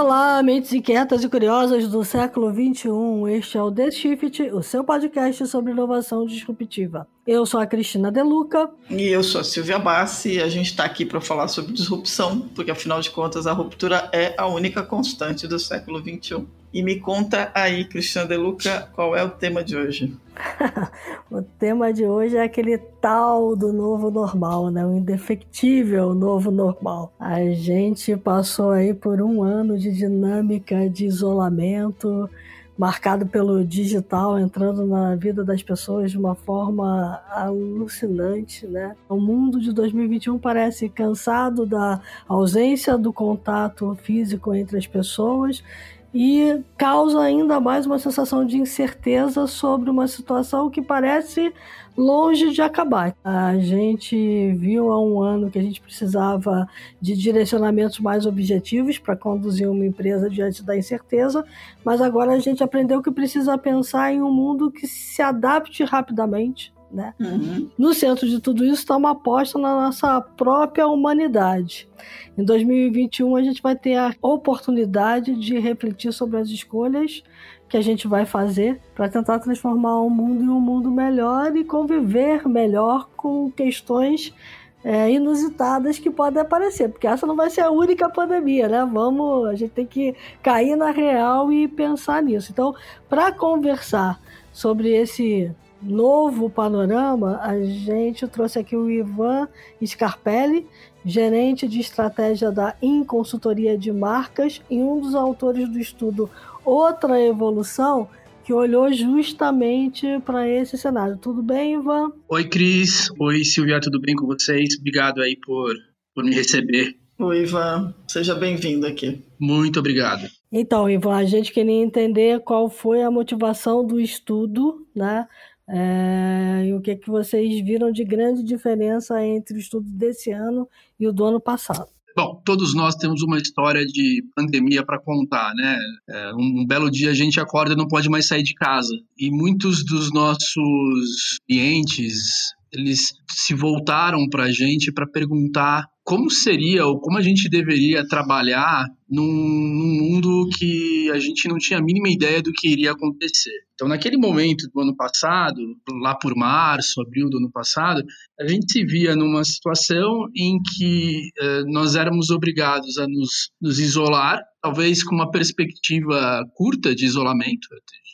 Olá, mentes inquietas e curiosas do século XXI. Este é o The Shift, o seu podcast sobre inovação disruptiva. Eu sou a Cristina Deluca. E eu sou a Silvia Bassi e a gente está aqui para falar sobre disrupção, porque afinal de contas a ruptura é a única constante do século XXI. E me conta aí, Cristina Deluca, qual é o tema de hoje? o tema de hoje é aquele tal do novo normal, né? O indefectível novo normal. A gente passou aí por um ano de dinâmica de isolamento, marcado pelo digital entrando na vida das pessoas de uma forma alucinante, né? O mundo de 2021 parece cansado da ausência do contato físico entre as pessoas e causa ainda mais uma sensação de incerteza sobre uma situação que parece longe de acabar. A gente viu há um ano que a gente precisava de direcionamentos mais objetivos para conduzir uma empresa diante da incerteza, mas agora a gente aprendeu que precisa pensar em um mundo que se adapte rapidamente né? Uhum. No centro de tudo isso está uma aposta na nossa própria humanidade. Em 2021 a gente vai ter a oportunidade de refletir sobre as escolhas que a gente vai fazer para tentar transformar o mundo em um mundo melhor e conviver melhor com questões é, inusitadas que podem aparecer, porque essa não vai ser a única pandemia, né? Vamos, a gente tem que cair na real e pensar nisso. Então, para conversar sobre esse novo panorama, a gente trouxe aqui o Ivan Scarpelli, gerente de estratégia da Inconsultoria de Marcas e um dos autores do estudo Outra Evolução, que olhou justamente para esse cenário. Tudo bem, Ivan? Oi, Cris. Oi, Silvia, tudo bem com vocês? Obrigado aí por, por me receber. Oi, Ivan. Seja bem-vindo aqui. Muito obrigado. Então, Ivan, a gente queria entender qual foi a motivação do estudo, né? É, e o que, que vocês viram de grande diferença entre o estudo desse ano e o do ano passado? Bom, todos nós temos uma história de pandemia para contar, né? É, um, um, belo dia a gente acorda e não pode mais sair de casa. E muitos dos nossos clientes, eles se voltaram para a gente para perguntar como seria ou como a gente deveria trabalhar num, num, mundo que a gente não tinha a mínima ideia do que iria acontecer. Então, naquele momento do ano passado, lá por março, abril do ano passado, a gente se via numa situação em que eh, nós éramos obrigados a nos, nos isolar, talvez com uma perspectiva curta de isolamento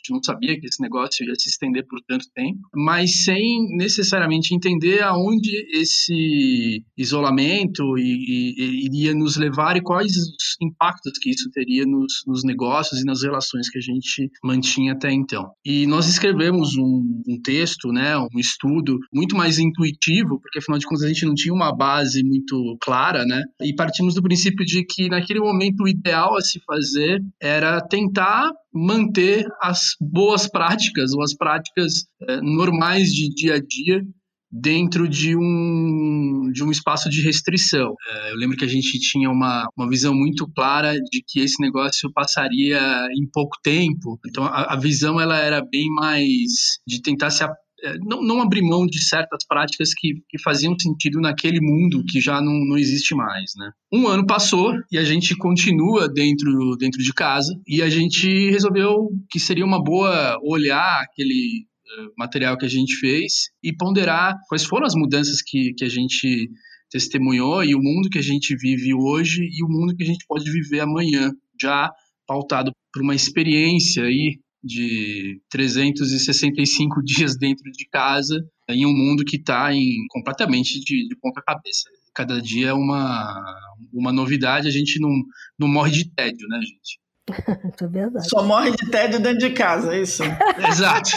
gente não sabia que esse negócio ia se estender por tanto tempo, mas sem necessariamente entender aonde esse isolamento e, e, iria nos levar e quais os impactos que isso teria nos, nos, negócios e nas relações que a gente mantinha até então. E nós escrevemos um, um texto, né, um estudo muito mais intuitivo, porque afinal de contas a gente não tinha uma base muito clara, né, e partimos do princípio de que naquele momento o ideal a se fazer era tentar manter as boas práticas ou as práticas é, normais de dia a dia dentro de um, de um espaço de restrição. É, eu lembro que a gente tinha uma, uma visão muito clara de que esse negócio passaria em pouco tempo. Então a, a visão ela era bem mais de tentar se é, não, não abrir mão de certas práticas que, que faziam sentido naquele mundo que já não, não existe mais, né? Um ano passou e a gente continua dentro, dentro de casa e a gente resolveu que seria uma boa olhar aquele material que a gente fez e ponderar quais foram as mudanças que, que a gente testemunhou e o mundo que a gente vive hoje e o mundo que a gente pode viver amanhã, já pautado por uma experiência aí de 365 dias dentro de casa em um mundo que está completamente de, de ponta cabeça. Cada dia é uma, uma novidade, a gente não, não morre de tédio, né, gente? é verdade. Só morre de tédio dentro de casa, é isso? Exato.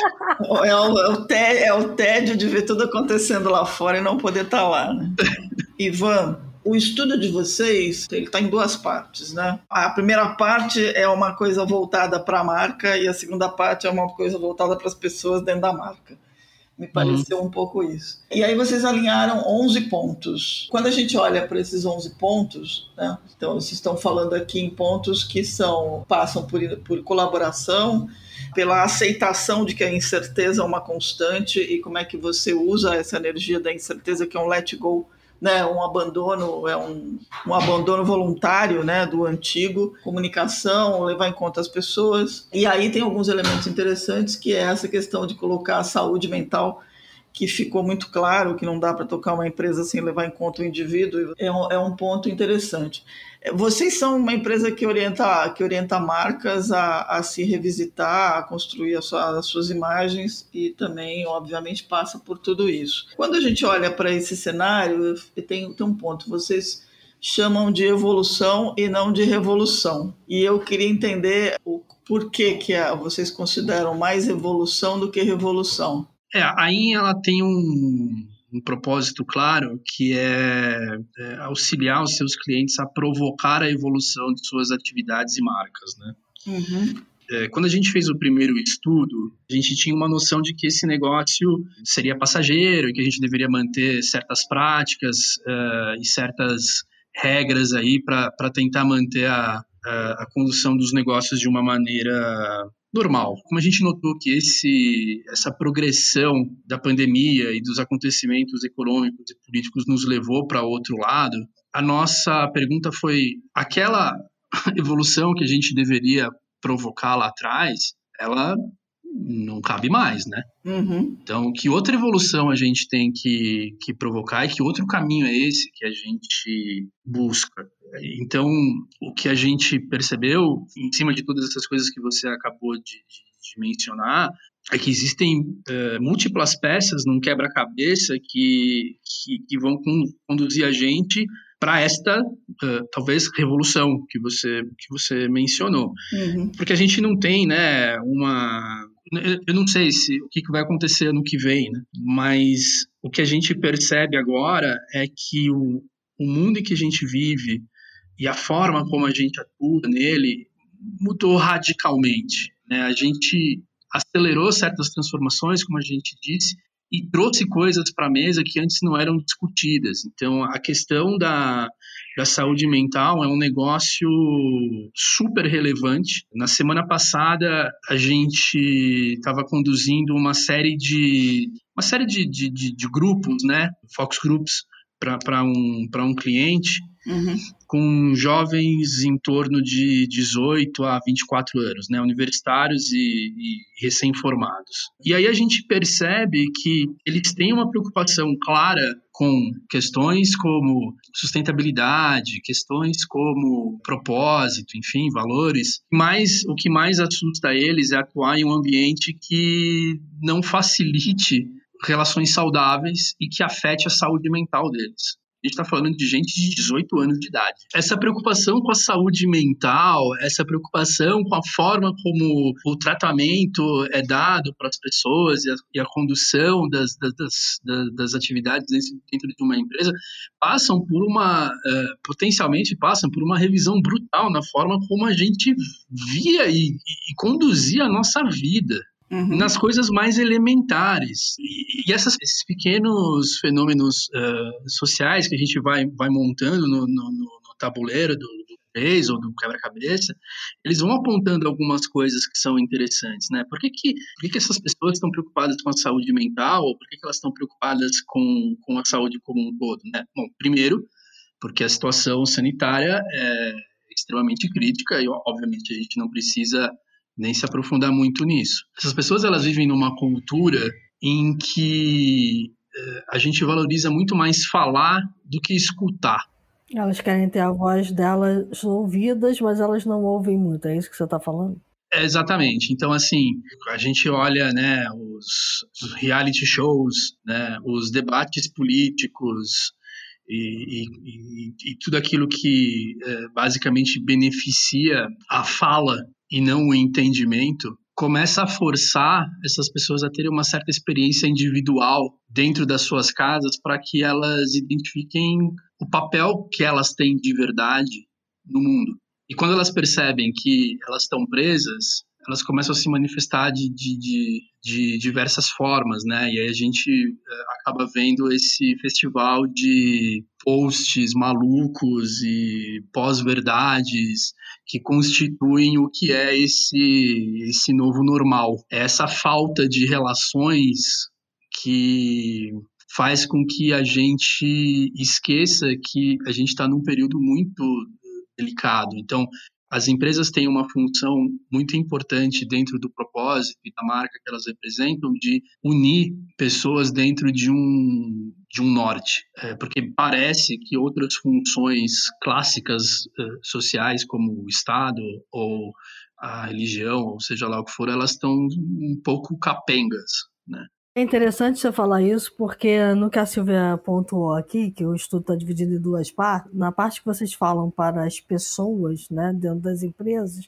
É o, é, o tédio, é o tédio de ver tudo acontecendo lá fora e não poder estar tá lá. Né? Ivan, o estudo de vocês ele está em duas partes, né? A primeira parte é uma coisa voltada para a marca e a segunda parte é uma coisa voltada para as pessoas dentro da marca. Me pareceu uhum. um pouco isso. E aí vocês alinharam 11 pontos. Quando a gente olha para esses 11 pontos, né? Então vocês estão falando aqui em pontos que são passam por, por colaboração, pela aceitação de que a incerteza é uma constante e como é que você usa essa energia da incerteza que é um let go né, um abandono é um, um abandono voluntário, né, do antigo, comunicação, levar em conta as pessoas. E aí tem alguns elementos interessantes que é essa questão de colocar a saúde mental que ficou muito claro que não dá para tocar uma empresa sem levar em conta o indivíduo, é um, é um ponto interessante. Vocês são uma empresa que orienta, que orienta marcas a, a se revisitar, a construir sua, as suas imagens e também, obviamente, passa por tudo isso. Quando a gente olha para esse cenário, tem, tem um ponto, vocês chamam de evolução e não de revolução. E eu queria entender o porquê que a, vocês consideram mais evolução do que revolução. É, a IN ela tem um, um propósito claro que é, é, auxiliar os seus clientes a provocar a evolução de suas atividades e marcas, né? Uhum. É, quando a gente fez o primeiro estudo, a gente tinha uma noção de que esse negócio seria passageiro, que a gente deveria manter certas práticas uh, e certas regras aí para tentar manter a, a, a condução dos negócios de uma maneira normal. Como a gente notou que esse, essa progressão da pandemia e dos acontecimentos econômicos e políticos nos levou para outro lado, a nossa pergunta foi: aquela evolução que a gente deveria provocar lá atrás, ela não cabe mais, né? Uhum. Então, que outra evolução a gente tem que, que provocar e que outro caminho é esse que a gente busca? Então, o que a gente percebeu, em cima de todas essas coisas que você acabou de, de, de mencionar, é que existem uh, múltiplas peças num quebra-cabeça que, que, que, vão conduzir a gente para esta uh, talvez revolução que você que você mencionou uhum. porque a gente não tem né uma eu não sei se o que vai acontecer no que vem né? mas o que a gente percebe agora é que o, o mundo em que a gente vive e a forma como a gente atua nele mudou radicalmente. Né? A gente acelerou certas transformações, como a gente disse, e trouxe coisas para a mesa que antes não eram discutidas. Então, a questão da, da saúde mental é um negócio super relevante. Na semana passada, a gente estava conduzindo uma série de uma série de, de, de, de grupos, né, Fox Groups, para um, um cliente uhum. com jovens em torno de 18 a 24 anos, né, universitários e, e recém-formados. E aí a gente percebe que eles têm uma preocupação clara com questões como sustentabilidade, questões como propósito, enfim, valores. Mas o que mais assusta eles é atuar em um ambiente que não facilite relações saudáveis e que afete a saúde mental deles. A gente está falando de gente de 18 anos de idade. Essa preocupação com a saúde mental, essa preocupação com a forma como o tratamento é dado para as pessoas e a, e a condução das, das, das, das, atividades dentro de uma empresa, passam por uma, uh, potencialmente passam por uma revisão brutal na forma como a gente via e, e conduzia a nossa vida. Uhum. nas coisas mais elementares. E, e essas, esses pequenos fenômenos uh, sociais que a gente vai, vai montando no, no, no tabuleiro do, do ou do quebra-cabeça, eles vão apontando algumas coisas que são interessantes, né? Por que, que, por que, que essas pessoas estão preocupadas com a saúde mental ou por que, que elas estão preocupadas com, com a saúde como um todo, né? Bom, primeiro, porque a situação sanitária é extremamente crítica e, obviamente, a gente não precisa nem se aprofundar muito nisso. Essas pessoas elas vivem numa cultura em que eh, a gente valoriza muito mais falar do que escutar. Elas querem ter a voz delas ouvidas, mas elas não ouvem muito. É isso que você está falando? É, exatamente. Então, assim, a gente olha, né, os, os reality shows, né, os debates políticos e, e, e tudo aquilo que é, basicamente beneficia a fala e não o entendimento, começa a forçar essas pessoas a terem uma certa experiência individual dentro das suas casas para que elas identifiquem o papel que elas têm de verdade no mundo. E quando elas percebem que elas estão presas, elas começam a se manifestar de, de, de, de diversas formas, né? E aí a gente eh, acaba vendo esse festival de posts malucos e pós-verdades que constituem o que é esse, esse novo normal. É essa falta de relações que faz com que a gente esqueça que a gente está num período muito delicado. Então, as empresas têm uma função muito importante dentro do propósito e da marca que elas representam de unir pessoas dentro de um, de um norte. É, porque parece que outras funções clássicas uh, sociais, como o Estado ou a religião, ou seja lá o que for, elas estão um pouco capengas, né? É interessante você falar isso, porque no que a Silvia pontuou aqui, que o estudo está dividido em duas partes, na parte que vocês falam para as pessoas né, dentro das empresas,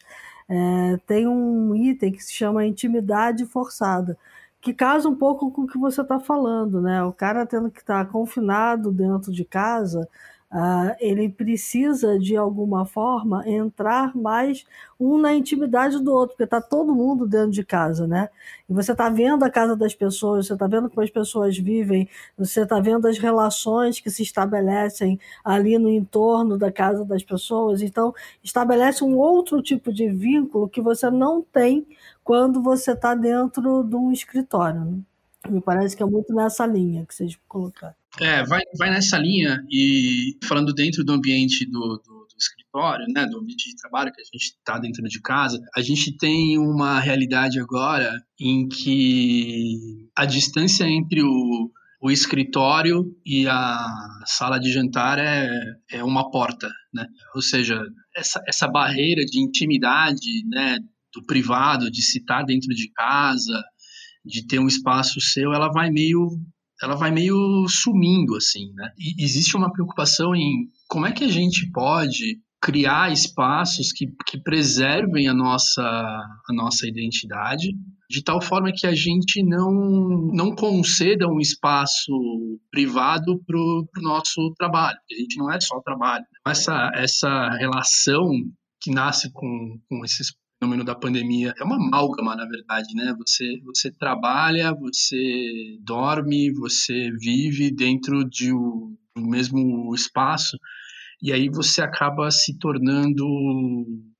é, tem um item que se chama intimidade forçada, que casa um pouco com o que você está falando, né? O cara tendo que estar tá confinado dentro de casa, Uh, ele precisa, de alguma forma, entrar mais um na intimidade do outro, porque está todo mundo dentro de casa, né? E você está vendo a casa das pessoas, você está vendo como as pessoas vivem, você está vendo as relações que se estabelecem ali no entorno da casa das pessoas. Então, estabelece um outro tipo de vínculo que você não tem quando você está dentro de um escritório. Né? Me parece que é muito nessa linha que vocês colocaram. É, vai, vai nessa linha e falando dentro do ambiente do, do, do escritório, né, do ambiente de trabalho que a gente está dentro de casa, a gente tem uma realidade agora em que a distância entre o, o escritório e a sala de jantar é, é uma porta, né? Ou seja, essa, essa barreira de intimidade, né, do privado, de se estar dentro de casa, de ter um espaço seu, ela vai meio ela vai meio sumindo, assim, né? E existe uma preocupação em como é que a gente pode criar espaços que, que preservem a nossa, a nossa identidade, de tal forma que a gente não, não conceda um espaço privado para o nosso trabalho, a gente não é só trabalho. Essa, essa relação que nasce com, com esses fenômeno da pandemia é uma amálgama, na verdade, né? Você, você trabalha, você dorme, você vive dentro de um, do mesmo espaço e aí você acaba se tornando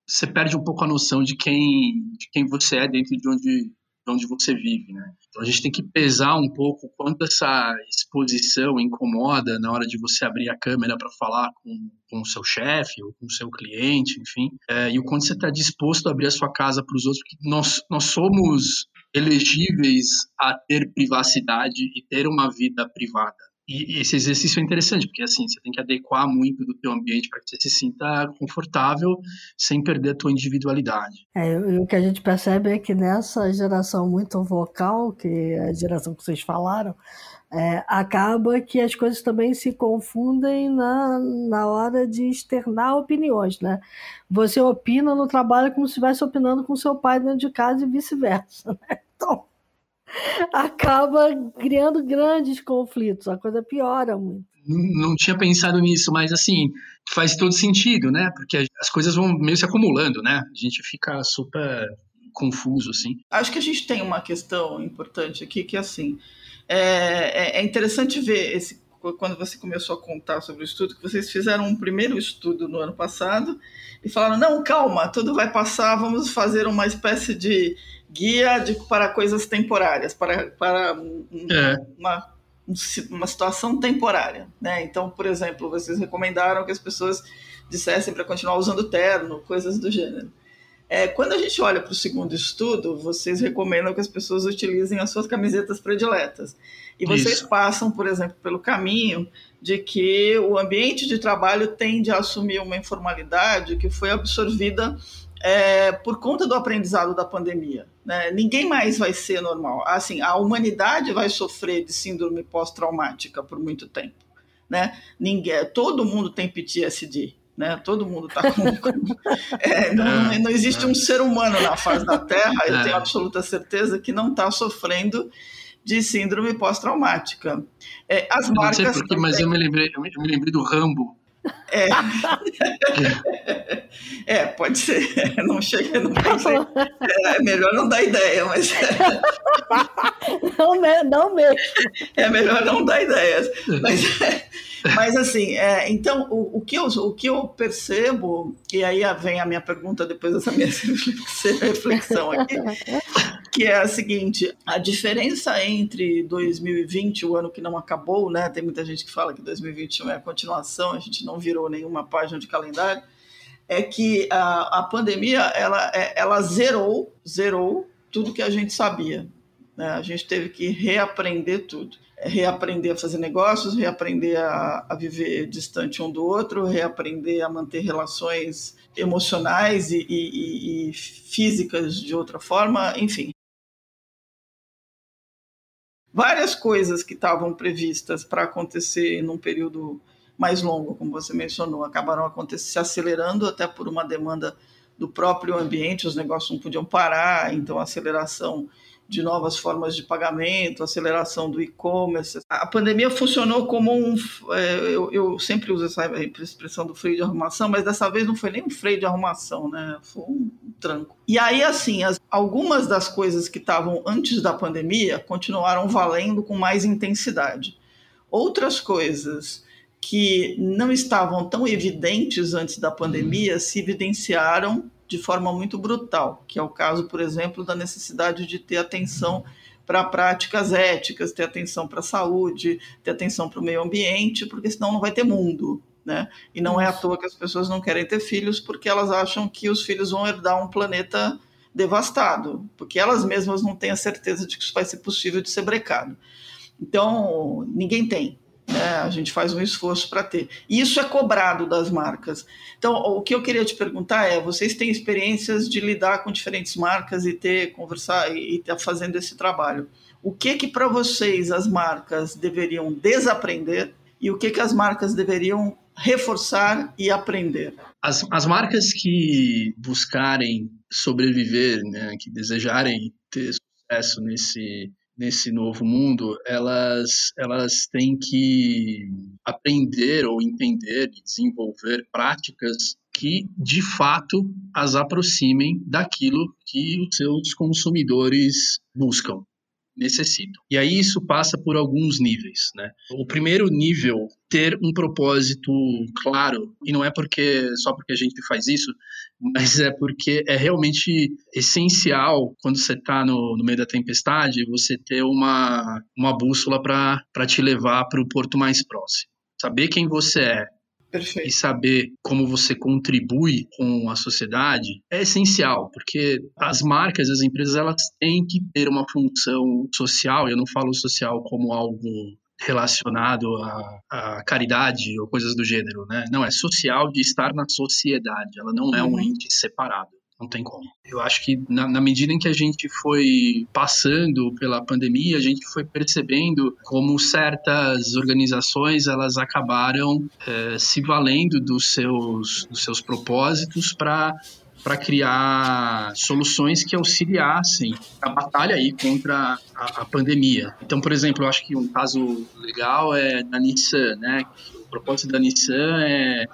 você perde um pouco a noção de quem de quem você é dentro de onde onde você vive, né? Então a gente tem que pesar um pouco quanto essa exposição incomoda na hora de você abrir a câmera para falar com, com o seu chefe ou com o seu cliente, enfim, é, e o quanto você está disposto a abrir a sua casa para os outros, porque nós, nós somos elegíveis a ter privacidade e ter uma vida privada. E esse exercício é interessante, porque assim, você tem que adequar muito do teu ambiente para que você se sinta confortável sem perder a tua individualidade. É, o que a gente percebe é que nessa geração muito vocal, que é a geração que vocês falaram, é, acaba que as coisas também se confundem na, na hora de externar opiniões, né? Você opina no trabalho como se estivesse opinando com seu pai dentro de casa e vice-versa, né? Então, acaba criando grandes conflitos, a coisa piora muito. Não, não tinha pensado nisso, mas assim, faz todo sentido, né? Porque as coisas vão meio se acumulando, né? A gente fica super confuso, assim. Acho que a gente tem uma questão importante aqui, que é assim, é, é, é interessante ver esse quando você começou a contar sobre o estudo, que vocês fizeram um primeiro estudo no ano passado e falaram: não, calma, tudo vai passar, vamos fazer uma espécie de guia de, para coisas temporárias, para, para um, é. uma, uma situação temporária. Né? Então, por exemplo, vocês recomendaram que as pessoas dissessem para continuar usando terno, coisas do gênero. É, quando a gente olha para o segundo estudo, vocês recomendam que as pessoas utilizem as suas camisetas prediletas. E vocês Isso. passam, por exemplo, pelo caminho de que o ambiente de trabalho tende a assumir uma informalidade que foi absorvida é, por conta do aprendizado da pandemia. Né? Ninguém mais vai ser normal. Assim, a humanidade vai sofrer de síndrome pós-traumática por muito tempo. Né? Ninguém, todo mundo tem PTSD. Né? Todo mundo está com. é, não, não, existe um ser humano na face da Terra, eu tenho absoluta certeza, que não está sofrendo de síndrome pós-traumática. É, as eu marcas. Não sei porquê, mas eu me lembrei, eu me lembrei do Rambo é. É, pode ser. Não chega, não pensei. É, é melhor não dar ideia, mas. não, não mesmo. É melhor não dar ideias. Mas, mas assim, é, então, o, o, que eu, o que eu percebo, e aí vem a minha pergunta depois dessa minha reflexão aqui, que é a seguinte: a diferença entre 2020, o ano que não acabou, né? Tem muita gente que fala que 2021 é a continuação, a gente não virou nenhuma página de calendário é que a, a pandemia ela, é, ela zerou, zerou tudo que a gente sabia. Né? A gente teve que reaprender tudo. É reaprender a fazer negócios, reaprender a, a viver distante um do outro, reaprender a manter relações emocionais e, e, e físicas de outra forma, enfim. Várias coisas que estavam previstas para acontecer num período mais longo, como você mencionou, acabaram se acelerando até por uma demanda do próprio ambiente, os negócios não podiam parar, então a aceleração de novas formas de pagamento, aceleração do e-commerce. A pandemia funcionou como um. É, eu, eu, sempre uso essa expressão do freio de arrumação, mas dessa vez não foi nem um freio de arrumação, né? Foi um tranco. E aí, assim, as, algumas das coisas que estavam antes da pandemia continuaram valendo com mais intensidade. Outras coisas que não estavam tão evidentes antes da pandemia uhum. se evidenciaram de forma muito brutal, que é o caso, por exemplo, da necessidade de ter atenção para práticas éticas, ter atenção para a saúde, ter atenção para o meio ambiente, porque senão não vai ter mundo. Né? E não é à toa que as pessoas não querem ter filhos, porque elas acham que os filhos vão herdar um planeta devastado, porque elas mesmas não têm a certeza de que isso vai ser possível de ser brecado. Então, ninguém tem. Né? A gente faz um esforço para ter. E isso é cobrado das marcas. Então, o que eu queria te perguntar é: vocês têm experiências de lidar com diferentes marcas e ter conversar e estar tá fazendo esse trabalho? O que que para vocês as marcas deveriam desaprender e o que que as marcas deveriam reforçar e aprender? As, as marcas que buscarem sobreviver, né, que desejarem ter sucesso nesse nesse novo mundo, elas, elas têm que aprender ou entender e desenvolver práticas que de fato as aproximem daquilo que os seus consumidores buscam necessitam. E aí isso passa por alguns níveis, né? O primeiro nível, ter um propósito claro, e não é porque só porque a gente faz isso, mas é porque é realmente essencial quando você está no, no, meio da tempestade, você ter uma, uma bússola para te levar para o porto mais próximo. Saber quem você é, Perfeito. e saber como você contribui com a sociedade é essencial, porque as marcas, as empresas, elas têm que ter uma função social. Eu não falo social como algo relacionado à, à, caridade ou coisas do gênero, né? Não, é social de estar na sociedade. Ela não é um uhum. ente separado. Não tem como. Eu acho que na, na, medida em que a gente foi passando pela pandemia, a gente foi percebendo como certas organizações elas acabaram é, se valendo dos seus, dos seus propósitos para para criar soluções que auxiliassem a batalha aí contra a, a, pandemia. Então, por exemplo, eu acho que um caso legal é da Nissan, né? O propósito da Nissan é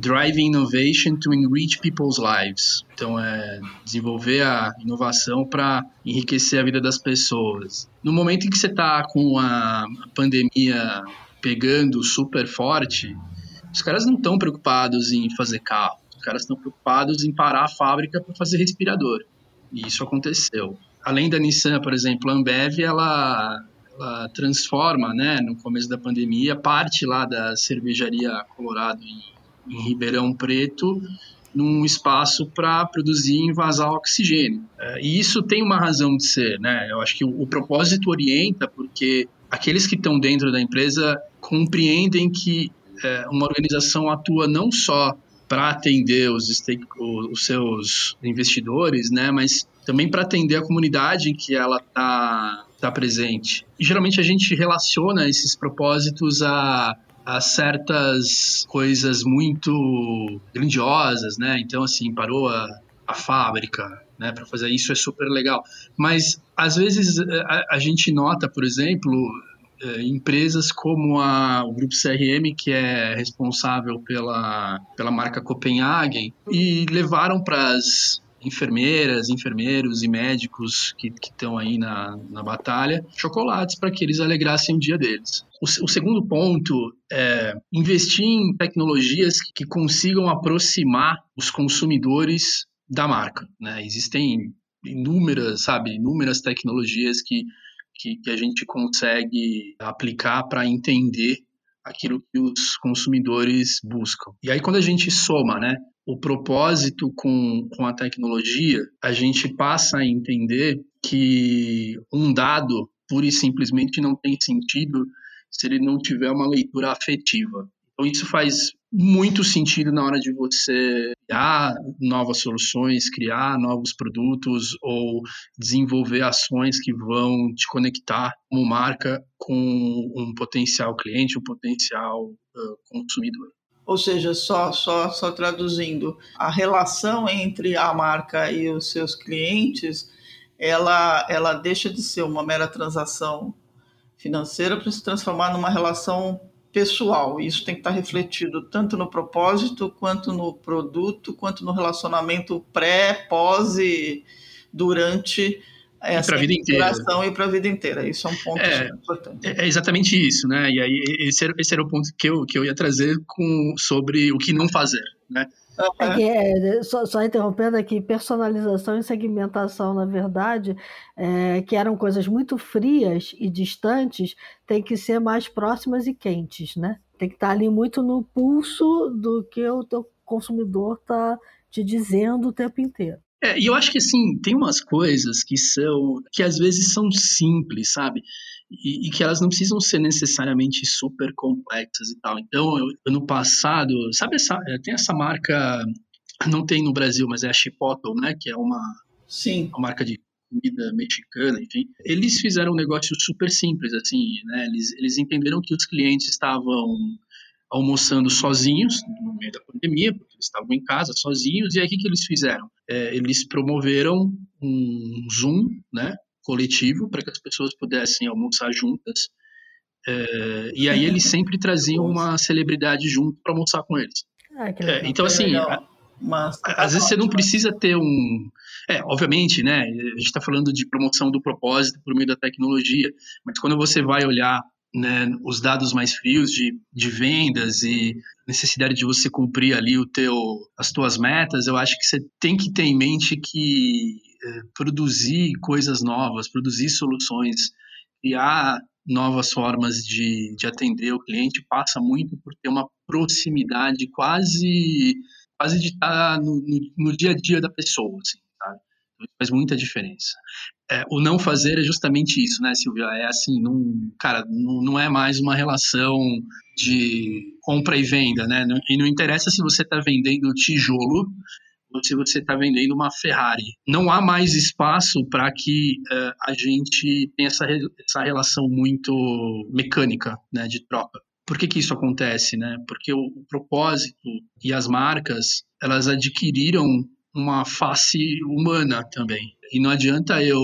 Driving Innovation to Enrich People's Lives. Então, é desenvolver a inovação para enriquecer a vida das pessoas. No momento em que você está com a pandemia pegando super forte, os caras não estão preocupados em fazer carro. Os caras estão preocupados em parar a fábrica para fazer respirador. E isso aconteceu. Além da Nissan, por exemplo, a Ambev, ela, ela transforma, né, no começo da pandemia, parte lá da cervejaria Colorado em em Ribeirão Preto, num espaço para produzir e envasar oxigênio. É, e isso tem uma razão de ser, né? Eu acho que o, o propósito orienta porque aqueles que estão dentro da empresa compreendem que é, uma organização atua não só para atender os, os, seus investidores, né, mas também para atender a comunidade em que ela está tá presente. E geralmente a gente relaciona esses propósitos a a certas coisas muito grandiosas, né? Então, assim, parou a, a fábrica, né, para fazer isso é super legal. Mas às vezes a, a, gente nota, por exemplo, é, empresas como a, o Grupo CRM, que é responsável pela, pela marca Copenhagen, e levaram para as enfermeiras, enfermeiros e médicos que estão aí na, na batalha chocolates para que eles alegrassem o dia deles. O, o, segundo ponto é investir em tecnologias que consigam aproximar os consumidores da marca. Né? Existem inúmeras, sabe, inúmeras tecnologias que, que, que a gente consegue aplicar para entender aquilo que os consumidores buscam. E aí quando a gente soma, né, o propósito com, com a tecnologia, a gente passa a entender que um dado pura e simplesmente não tem sentido se ele não tiver uma leitura afetiva. Então isso faz muito sentido na hora de você criar novas soluções, criar novos produtos ou desenvolver ações que vão te conectar como marca com um potencial cliente, um potencial uh, consumidor. Ou seja, só, só, só traduzindo, a relação entre a marca e os seus clientes, ela, ela deixa de ser uma mera transação financeira para se transformar numa relação pessoal. Isso tem que estar refletido tanto no propósito, quanto no produto, quanto no relacionamento pré, pós e durante essa vida inteira. e para a vida inteira. Isso é um ponto é, importante. É, é, exatamente isso, né? E aí esse era, esse era o ponto que eu, que eu ia trazer com, sobre o que não fazer, né? É que, é, só, só, interrompendo aqui, personalização e segmentação, na verdade, é, que eram coisas muito frias e distantes, tem que ser mais próximas e quentes, né? Tem que estar ali muito no pulso do que o teu consumidor está te dizendo o tempo inteiro. É, e eu acho que assim, tem umas coisas que são que às vezes são simples, sabe? E, e, que elas não precisam ser necessariamente super complexas e tal. Então, eu, ano passado, sabe essa, é, tem essa marca, não tem no Brasil, mas é a Chipotle, né, que é uma, Sim. uma marca de comida mexicana, enfim. Eles fizeram um negócio super simples, assim, né, eles, eles entenderam que os clientes estavam almoçando sozinhos no meio da pandemia, porque eles estavam em casa sozinhos, e aí o que, que eles fizeram? É, eles promoveram um Zoom, né, coletivo para que as pessoas pudessem almoçar juntas. É, e aí eles sempre traziam uma celebridade junto para almoçar com eles. Ah, é, então, assim, a, Mas, às vezes você não precisa ter um. É, obviamente, né? A gente está falando de promoção do propósito por meio da tecnologia, mas quando você vai olhar né, os dados mais frios de, de vendas e necessidade de você cumprir ali o teu, as tuas metas, eu acho que você tem que ter em mente que é, produzir coisas novas, produzir soluções, criar novas formas de, de atender o cliente passa muito por ter uma proximidade quase quase de estar no, no, no dia a dia da pessoa, assim, faz muita diferença. É, o não fazer é justamente isso, né, Silvia? É assim, não, cara, não, não é mais uma relação de compra e venda, né? E não interessa se você está vendendo tijolo ou se você está vendendo uma Ferrari. Não há mais espaço para que uh, a gente tenha essa, essa relação muito mecânica, né, de troca. Por que, que isso acontece, né? Porque o, o propósito e as marcas, elas adquiriram uma face humana também. E não adianta eu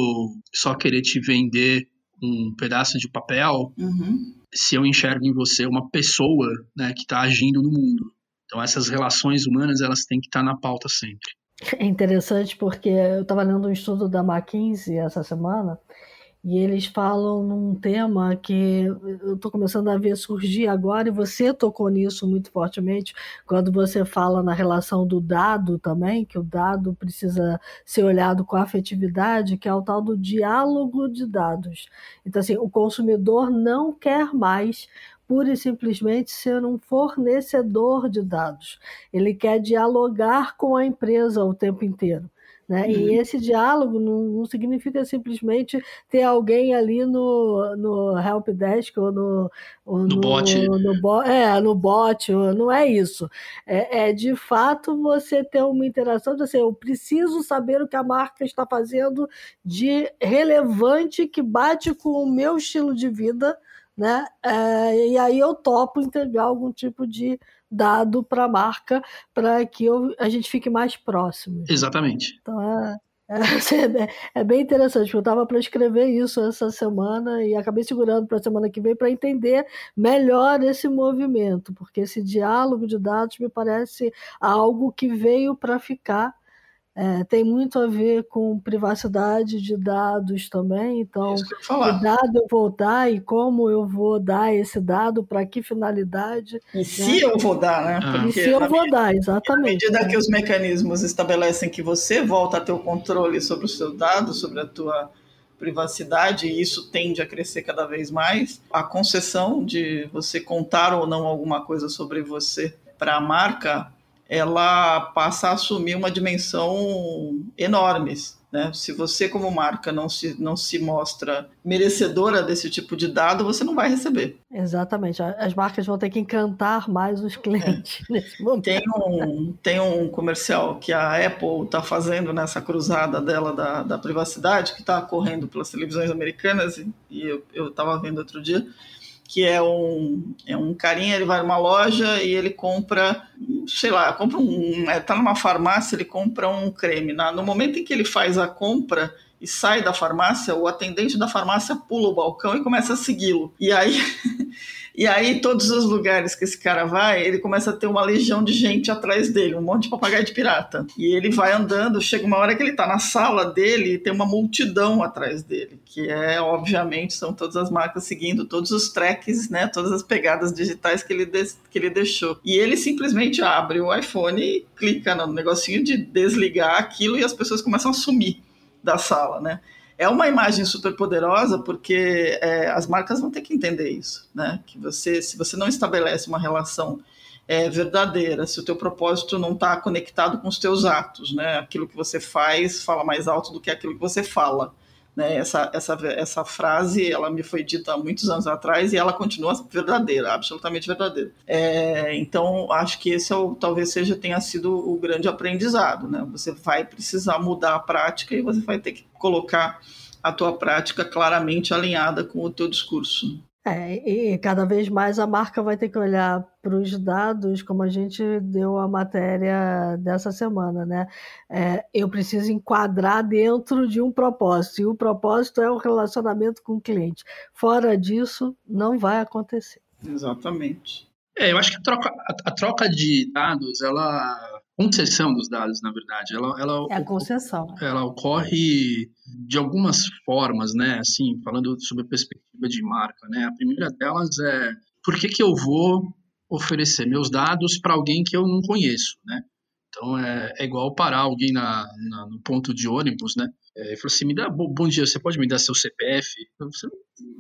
só querer te vender um pedaço de papel uhum. se eu enxergo em você uma pessoa né, que está agindo no mundo. Então essas relações humanas elas têm que estar na pauta sempre. É interessante porque eu estava lendo um estudo da McKinsey essa semana e eles falam num tema que eu estou começando a ver surgir agora, e você tocou nisso muito fortemente, quando você fala na relação do dado também, que o dado precisa ser olhado com afetividade, que é o tal do diálogo de dados. Então, assim, o consumidor não quer mais pura e simplesmente ser um fornecedor de dados. Ele quer dialogar com a empresa o tempo inteiro. Né? Uhum. E esse diálogo não, não, significa simplesmente ter alguém ali no, no help desk ou no, ou no, no bot. No, bo, é, no bot, não é isso. É, é, de fato você ter uma interação de assim, eu preciso saber o que a marca está fazendo de relevante que bate com o meu estilo de vida né? É, e aí eu topo entregar algum tipo de dado para a marca para que eu, a gente fique mais próximo. Exatamente. Então é, É, é bem interessante, eu estava para escrever isso essa semana e acabei segurando para a semana que vem para entender melhor esse movimento, porque esse diálogo de dados me parece algo que veio para ficar é, tem muito a ver com privacidade de dados também. Então, que dado eu vou dar e como eu vou dar esse dado, para que finalidade. E né? se eu vou dar, né? Ah. E se eu vou dar, exatamente. À medida que os mecanismos estabelecem que você volta a ter o controle sobre o seu dado, sobre a tua privacidade, e isso tende a crescer cada vez mais, a concessão de você contar ou não alguma coisa sobre você para a marca ela passa a assumir uma dimensão enorme. Né? Se você, como marca, não se, não se mostra merecedora desse tipo de dado, você não vai receber. Exatamente. As marcas vão ter que encantar mais os clientes é. nesse momento. Tem um, tem um comercial que a Apple está fazendo nessa cruzada dela da, da privacidade, que está correndo pelas televisões americanas, e, e eu estava vendo outro dia que é um, é um carinha, ele vai numa loja e ele compra, sei lá, compra um, é, tá numa farmácia, ele compra um creme. Na, no momento em que ele faz a compra e sai da farmácia, o atendente da farmácia pula o balcão e começa a segui-lo. E aí E aí, todos os lugares que esse cara vai, ele começa a ter uma legião de gente atrás dele, um monte de papagaio de pirata. E ele vai andando, chega uma hora que ele tá na sala dele e tem uma multidão atrás dele, que é, obviamente, são todas as marcas seguindo todos os tracks, né, todas as pegadas digitais que ele, que ele deixou. E ele simplesmente abre o iPhone e clica no negocinho de desligar aquilo e as pessoas começam a sumir da sala, né? é uma imagem super poderosa porque é, as marcas vão ter que entender isso, né? Que você, se você não estabelece uma relação é, verdadeira, se o teu propósito não está conectado com os teus atos, né? Aquilo que você faz fala mais alto do que aquilo que você fala. Né? Essa, essa, essa frase ela me foi dita há muitos anos atrás e ela continua verdadeira, absolutamente verdadeira. É, então, acho que esse é o, talvez seja tenha sido o grande aprendizado. Né? Você vai precisar mudar a prática e você vai ter que colocar a tua prática claramente alinhada com o teu discurso. É, e cada vez mais a marca vai ter que olhar para os dados, como a gente deu a matéria dessa semana, né? É, eu preciso enquadrar dentro de um propósito, e o propósito é o relacionamento com o cliente. Fora disso, não vai acontecer. Exatamente. É, eu acho que a troca, a, a troca de dados, ela concessão dos dados, na verdade. Ela, ela, é a concessão. Ela ocorre de algumas formas, né? Assim, falando sobre a perspectiva de marca, né? A primeira delas é por que, que eu vou oferecer meus dados para alguém que eu não conheço, né? Então é, é igual parar alguém na, na, no ponto de ônibus, né? É, e falar assim, me dá bom dia, você pode me dar seu CPF? Você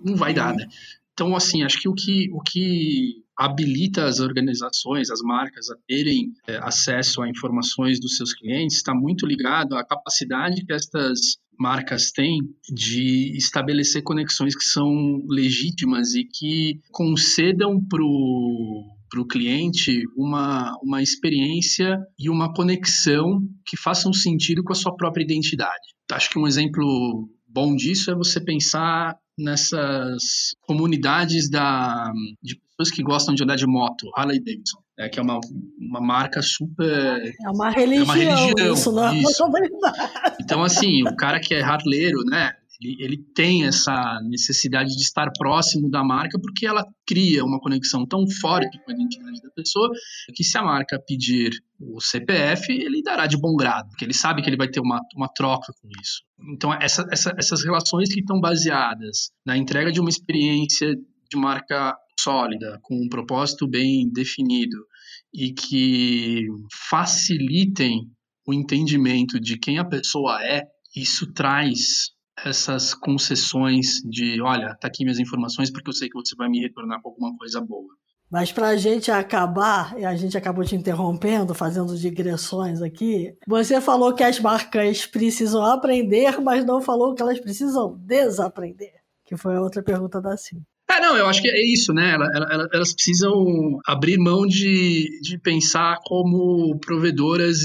não vai dar, né? Então assim, acho que o que o que habilita as organizações, as marcas a terem é, acesso a informações dos seus clientes está muito ligado à capacidade que estas marcas têm de estabelecer conexões que são legítimas e que concedam para o cliente uma, uma experiência e uma conexão que façam sentido com a sua própria identidade. Acho que um exemplo bom disso é você pensar nessas comunidades da, de pessoas que gostam de andar de moto, Harley Davidson, é, que é uma, uma marca super. É uma religião, é uma religião isso, não é isso. Então, assim, o cara que é harleiro, né? Ele, ele tem essa necessidade de estar próximo da marca porque ela cria uma conexão tão forte com a identidade da pessoa que se a marca pedir o CPF, ele dará de bom grado, porque ele sabe que ele vai ter uma, uma troca com isso. Então, essa, essa, essas relações que estão baseadas na entrega de uma experiência de marca sólida, com um propósito bem definido e que facilitem o entendimento de quem a pessoa é, isso traz essas concessões de, olha, tá aqui minhas informações porque eu sei que você vai me retornar com alguma coisa boa. Mas para a gente acabar, e a gente acabou te interrompendo, fazendo digressões aqui, você falou que as marcas precisam aprender, mas não falou que elas precisam desaprender, que foi a outra pergunta da Sim. É, não, eu acho que é isso, né? Elas, elas precisam abrir mão de, de pensar como provedoras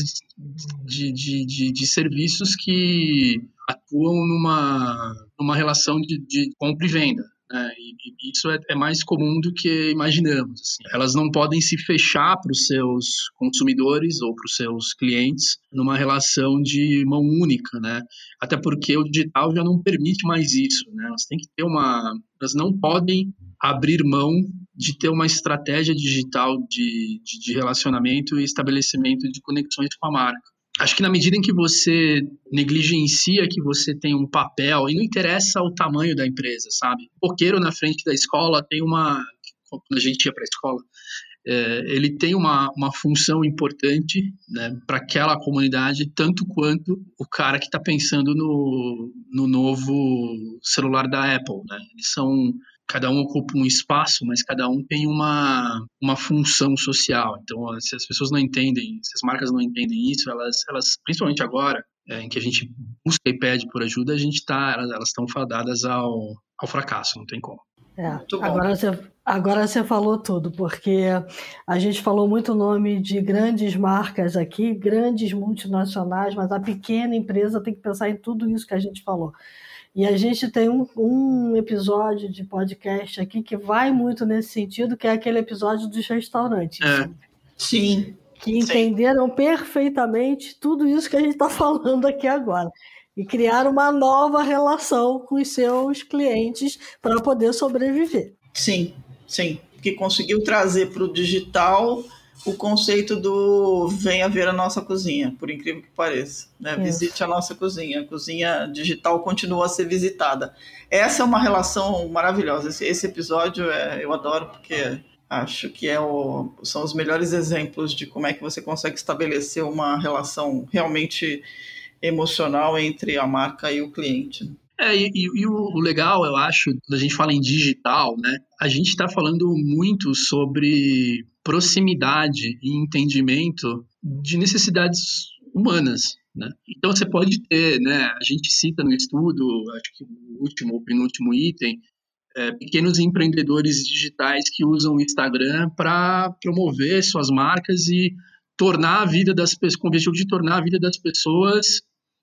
de, de, de, de serviços que atuam numa, numa relação de, de compra e venda. E, e, isso é, é, mais comum do que imaginamos. Assim. Elas não podem se fechar para os seus consumidores ou para os seus clientes numa relação de mão única, né? Até porque o digital já não permite mais isso, né? Elas têm que ter uma, elas não podem abrir mão de ter uma estratégia digital de, de, de relacionamento e estabelecimento de conexões com a marca acho que na medida em que você negligencia que você tem um papel, e não interessa o tamanho da empresa, sabe? O coqueiro na frente da escola tem uma. Quando a gente ia para a escola, é, ele tem uma, uma função importante né, para aquela comunidade, tanto quanto o cara que está pensando no, no novo celular da Apple. Né? Eles são cada um ocupa um espaço, mas cada um tem uma, uma função social. Então, se as pessoas não entendem, se as marcas não entendem isso, elas, elas principalmente agora, é, em que a gente busca e pede por ajuda, a gente tá, elas estão fadadas ao, ao fracasso, não tem como. É, agora, você, agora você falou tudo, porque a gente falou muito o nome de grandes marcas aqui, grandes multinacionais, mas a pequena empresa tem que pensar em tudo isso que a gente falou. E a gente tem um, um episódio de podcast aqui que vai muito nesse sentido, que é aquele episódio dos restaurantes. É. Sim. Que entenderam Sim. perfeitamente tudo isso que a gente está falando aqui agora. E criaram uma nova relação com os seus clientes para poder sobreviver. Sim, sim. Que conseguiu trazer para o digital o conceito do venha ver a nossa cozinha, por incrível que pareça. Né? Visite a nossa cozinha. A cozinha digital continua a ser visitada. Essa é uma relação maravilhosa. Esse, esse episódio é, eu adoro porque acho que é o, são os melhores exemplos de como é que você consegue estabelecer uma relação realmente emocional entre a marca e o cliente. É, e, e, o legal, eu acho, quando a gente fala em digital, né? A gente está falando muito sobre proximidade e entendimento de necessidades humanas, né? Então você pode ter, né? A gente cita no estudo, acho que o último ou penúltimo item, é, pequenos empreendedores digitais que usam o Instagram para promover suas marcas e tornar a vida das pessoas, com o objetivo de tornar a vida das pessoas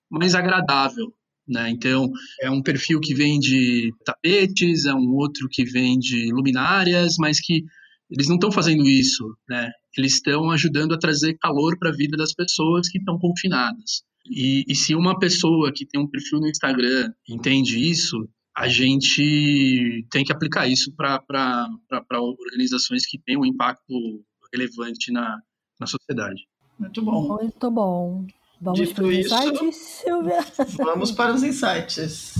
mais agradável, né? Então, é um perfil que vende tapetes, é um outro que vende luminárias, mas que eles não estão fazendo isso, né? Eles estão ajudando a trazer calor para a vida das pessoas que estão confinadas. E, e, se uma pessoa que tem um perfil no Instagram entende isso, a gente tem que aplicar isso para organizações que têm um impacto relevante na, na sociedade. Muito bom. Muito bom. Vamos Dito para os isso, insights, Silvia? Vamos para os insights.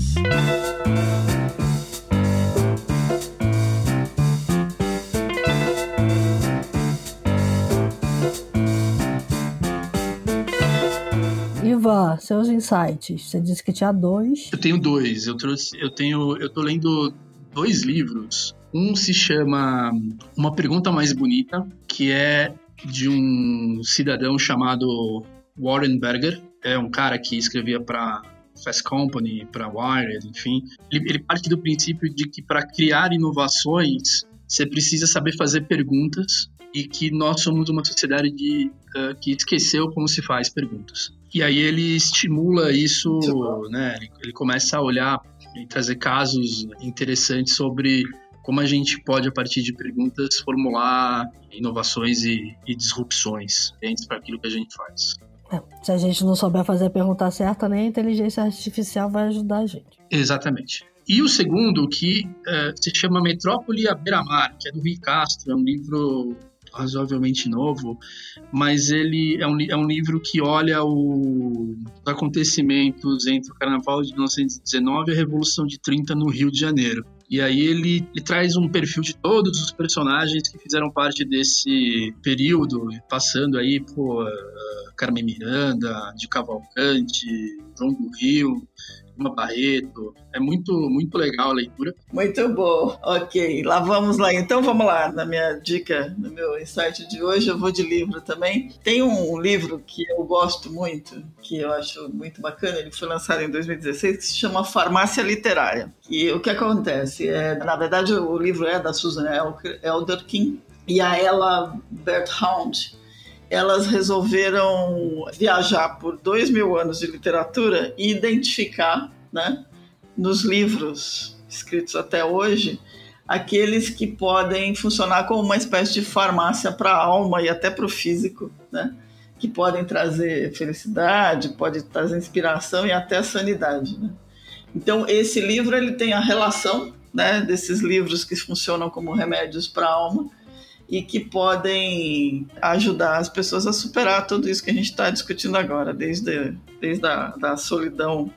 Ivan, seus insights. Você disse que tinha dois. Eu tenho dois. Eu trouxe, eu tenho, eu tô lendo dois livros. Um se chama Uma Pergunta Mais Bonita, que é de um cidadão chamado Warren Berger, é um cara que escrevia para Fast Company, para Wired, enfim. Ele, ele parte do princípio de que para criar inovações você precisa saber fazer perguntas e que nós somos uma sociedade de, uh, que esqueceu como se faz perguntas. E aí ele estimula isso, né? Ele, ele começa a olhar e trazer casos interessantes sobre como a gente pode, a partir de perguntas, formular inovações e, e disrupções dentro para aquilo que a gente faz. É, se a gente não souber fazer a pergunta certa, nem a inteligência artificial vai ajudar a gente. Exatamente. E o segundo, que uh, se chama Metrópole à Beira-Mar, que é do Rui Castro, é um livro razoavelmente novo, mas ele é um, é um livro que olha o, os acontecimentos entre o Carnaval de 1919 e a Revolução de 30 no Rio de Janeiro. E aí ele, ele, traz um perfil de todos os personagens que fizeram parte desse período, passando aí por uh, Carmen Miranda, de Cavalcante, João do Rio, Lima Barreto. É muito, muito legal a leitura. Muito bom. Ok, lá vamos lá. Então vamos lá. Na minha dica, no meu insight de hoje, eu vou de livro também. Tem um livro que eu gosto muito, que eu acho muito bacana. Ele foi lançado em 2016, que se chama Farmácia Literária. E o que acontece? É, na verdade, o livro é da Susan Elderkin e a Ella Berthound elas resolveram viajar por dois mil anos de literatura e identificar, né, nos livros escritos até hoje, aqueles que podem funcionar como uma espécie de farmácia para a alma e até para o físico, né? que podem trazer felicidade, pode trazer inspiração e até sanidade. Né? Então esse livro ele tem a relação né, desses livros que funcionam como remédios para a alma e que podem ajudar as pessoas a superar tudo isso que a gente está discutindo agora, desde, desde a da solidão,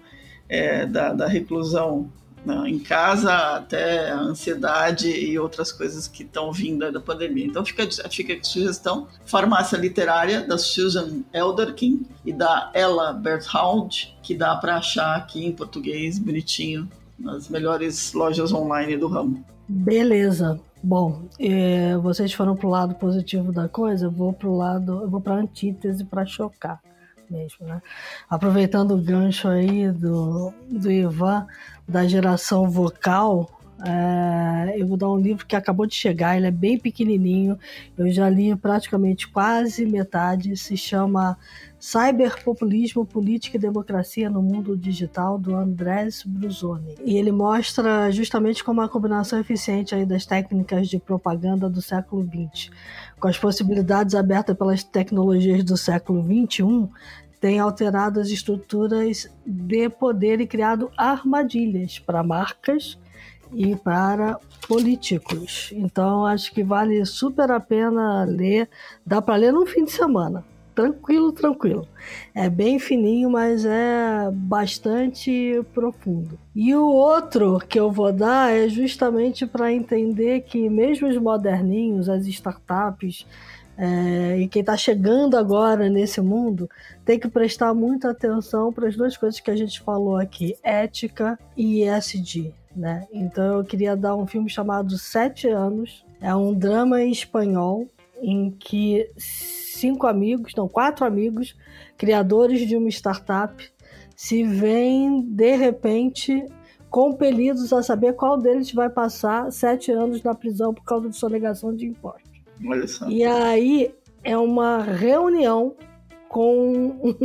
é, da, da reclusão né, em casa até a ansiedade e outras coisas que estão vindo da pandemia. Então fica, fica a sugestão, Farmácia Literária, da Susan Elderkin e da Ella Berthold, que dá para achar aqui em português, bonitinho, nas melhores lojas online do ramo. Beleza. Bom, é, vocês foram pro lado positivo da coisa, eu vou pro lado, eu vou pra antítese para chocar mesmo, né? Aproveitando o gancho aí do, do Ivan, da geração vocal, é, eu vou dar um livro que acabou de chegar, ele é bem pequenininho, eu já li praticamente quase metade, se chama Cyberpopulismo, Política e Democracia no Mundo Digital, do Andrés Bruzoni. E ele mostra justamente como a combinação eficiente aí das técnicas de propaganda do século XX, com as possibilidades abertas pelas tecnologias do século XXI, tem alterado as estruturas de poder e criado armadilhas para marcas e para políticos. Então acho que vale super a pena ler. Dá para ler num fim de semana tranquilo, tranquilo. É bem fininho, mas é bastante profundo. E o outro que eu vou dar é justamente para entender que mesmo os moderninhos, as startups, é, e quem está chegando agora nesse mundo tem que prestar muita atenção para as duas coisas que a gente falou aqui: ética e ESG. Né? Então eu queria dar um filme chamado Sete Anos. É um drama em espanhol em que cinco amigos, não, quatro amigos, criadores de uma startup, se veem de repente compelidos a saber qual deles vai passar sete anos na prisão por causa de sonegação de impostos. E aí é uma reunião com um,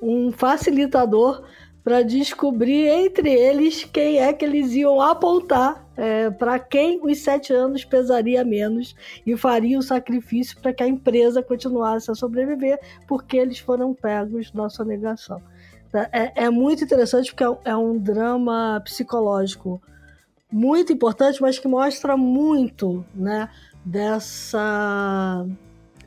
um facilitador para descobrir entre eles quem é que eles iam apontar é, para quem os sete anos pesaria menos e faria o sacrifício para que a empresa continuasse a sobreviver, porque eles foram pegos na sonegação. Tá, é, é muito interessante porque é, é um drama psicológico muito importante, mas que mostra muito né, dessa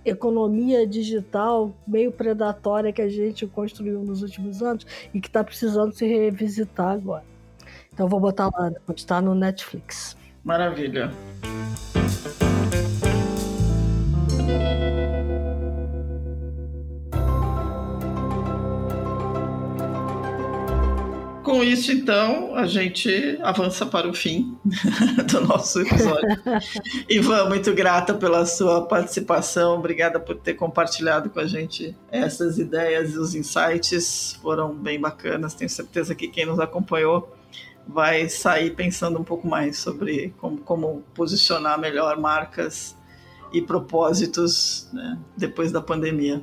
economia digital meio predatória que a gente construiu nos últimos anos e que está precisando se revisitar agora. Então vou botar lá, está no Netflix. Maravilha. Com isso, então, a gente avança para o fim do nosso episódio. Ivan, muito grata pela sua participação, obrigada por ter compartilhado com a gente essas ideias e os insights, foram bem bacanas. Tenho certeza que quem nos acompanhou vai sair pensando um pouco mais sobre como, como posicionar melhor marcas e propósitos né, depois da pandemia.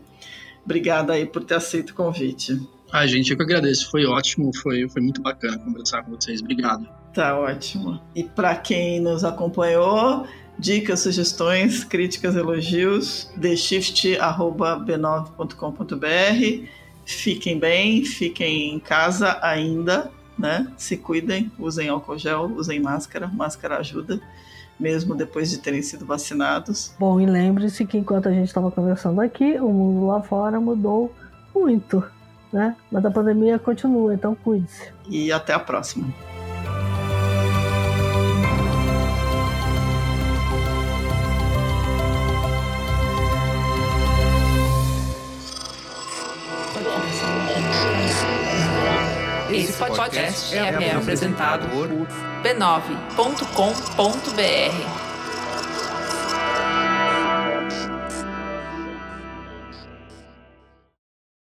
Obrigada aí por ter aceito o convite. Ah, gente, eu que agradeço. Foi ótimo, foi, foi muito bacana conversar com vocês. Obrigado. Tá ótimo. E para quem nos acompanhou, dicas, sugestões, críticas, elogios, theshift.b9.com.br. Fiquem bem, fiquem em casa ainda, né? Se cuidem, usem álcool gel, usem máscara, máscara ajuda mesmo depois de terem sido vacinados. Bom, e lembre-se que enquanto a gente estava conversando aqui, o mundo lá fora mudou muito né? Mas a pandemia continua, então cuide-se. E até a próxima. Esse podcast é, é apresentado por b9.com.br.